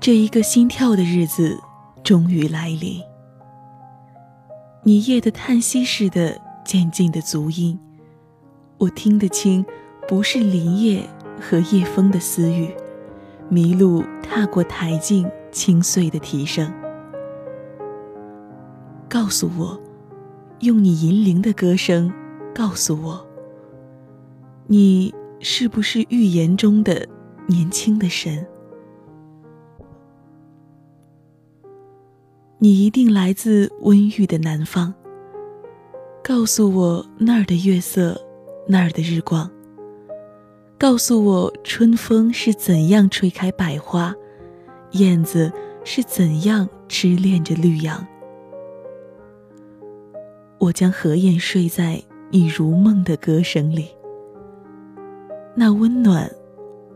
这一个心跳的日子终于来临。你夜的叹息似的渐进的足音，我听得清，不是林叶和夜风的私语，麋鹿踏过台径清碎的啼声。告诉我，用你银铃的歌声，告诉我，你是不是预言中的年轻的神？你一定来自温郁的南方。告诉我那儿的月色，那儿的日光。告诉我春风是怎样吹开百花，燕子是怎样痴恋着绿杨。我将合眼睡在你如梦的歌声里。那温暖，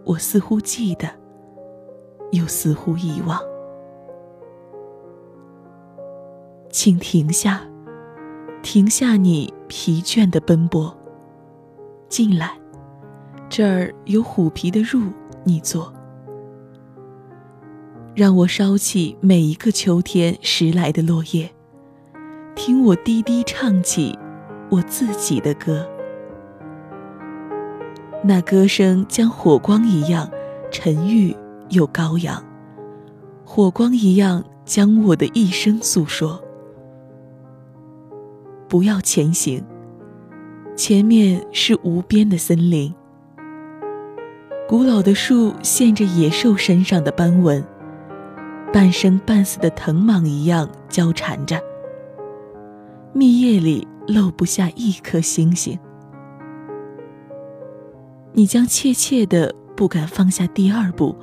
我似乎记得，又似乎遗忘。请停下，停下你疲倦的奔波。进来，这儿有虎皮的褥，你坐。让我烧起每一个秋天拾来的落叶，听我低低唱起我自己的歌。那歌声将火光一样沉郁又高扬，火光一样将我的一生诉说。不要前行，前面是无边的森林。古老的树现着野兽身上的斑纹，半生半死的藤蔓一样交缠着。密夜里漏不下一颗星星。你将怯怯的不敢放下第二步，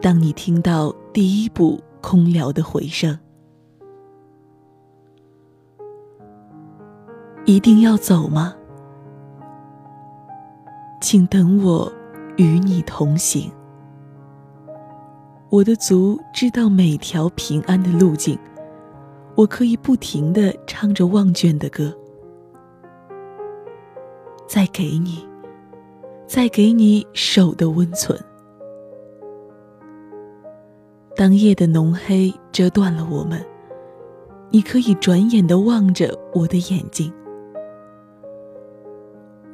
当你听到第一步空聊的回声。一定要走吗？请等我，与你同行。我的足知道每条平安的路径，我可以不停的唱着忘倦的歌。再给你，再给你手的温存。当夜的浓黑遮断了我们，你可以转眼的望着我的眼睛。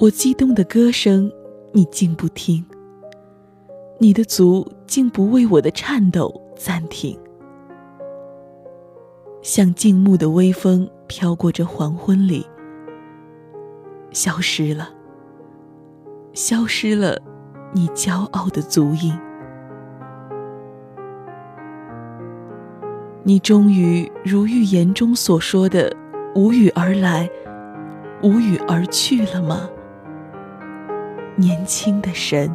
我激动的歌声，你竟不听。你的足竟不为我的颤抖暂停。像静穆的微风飘过这黄昏里，消失了，消失了，你骄傲的足印。你终于如预言中所说的，无语而来，无语而去了吗？年轻的神。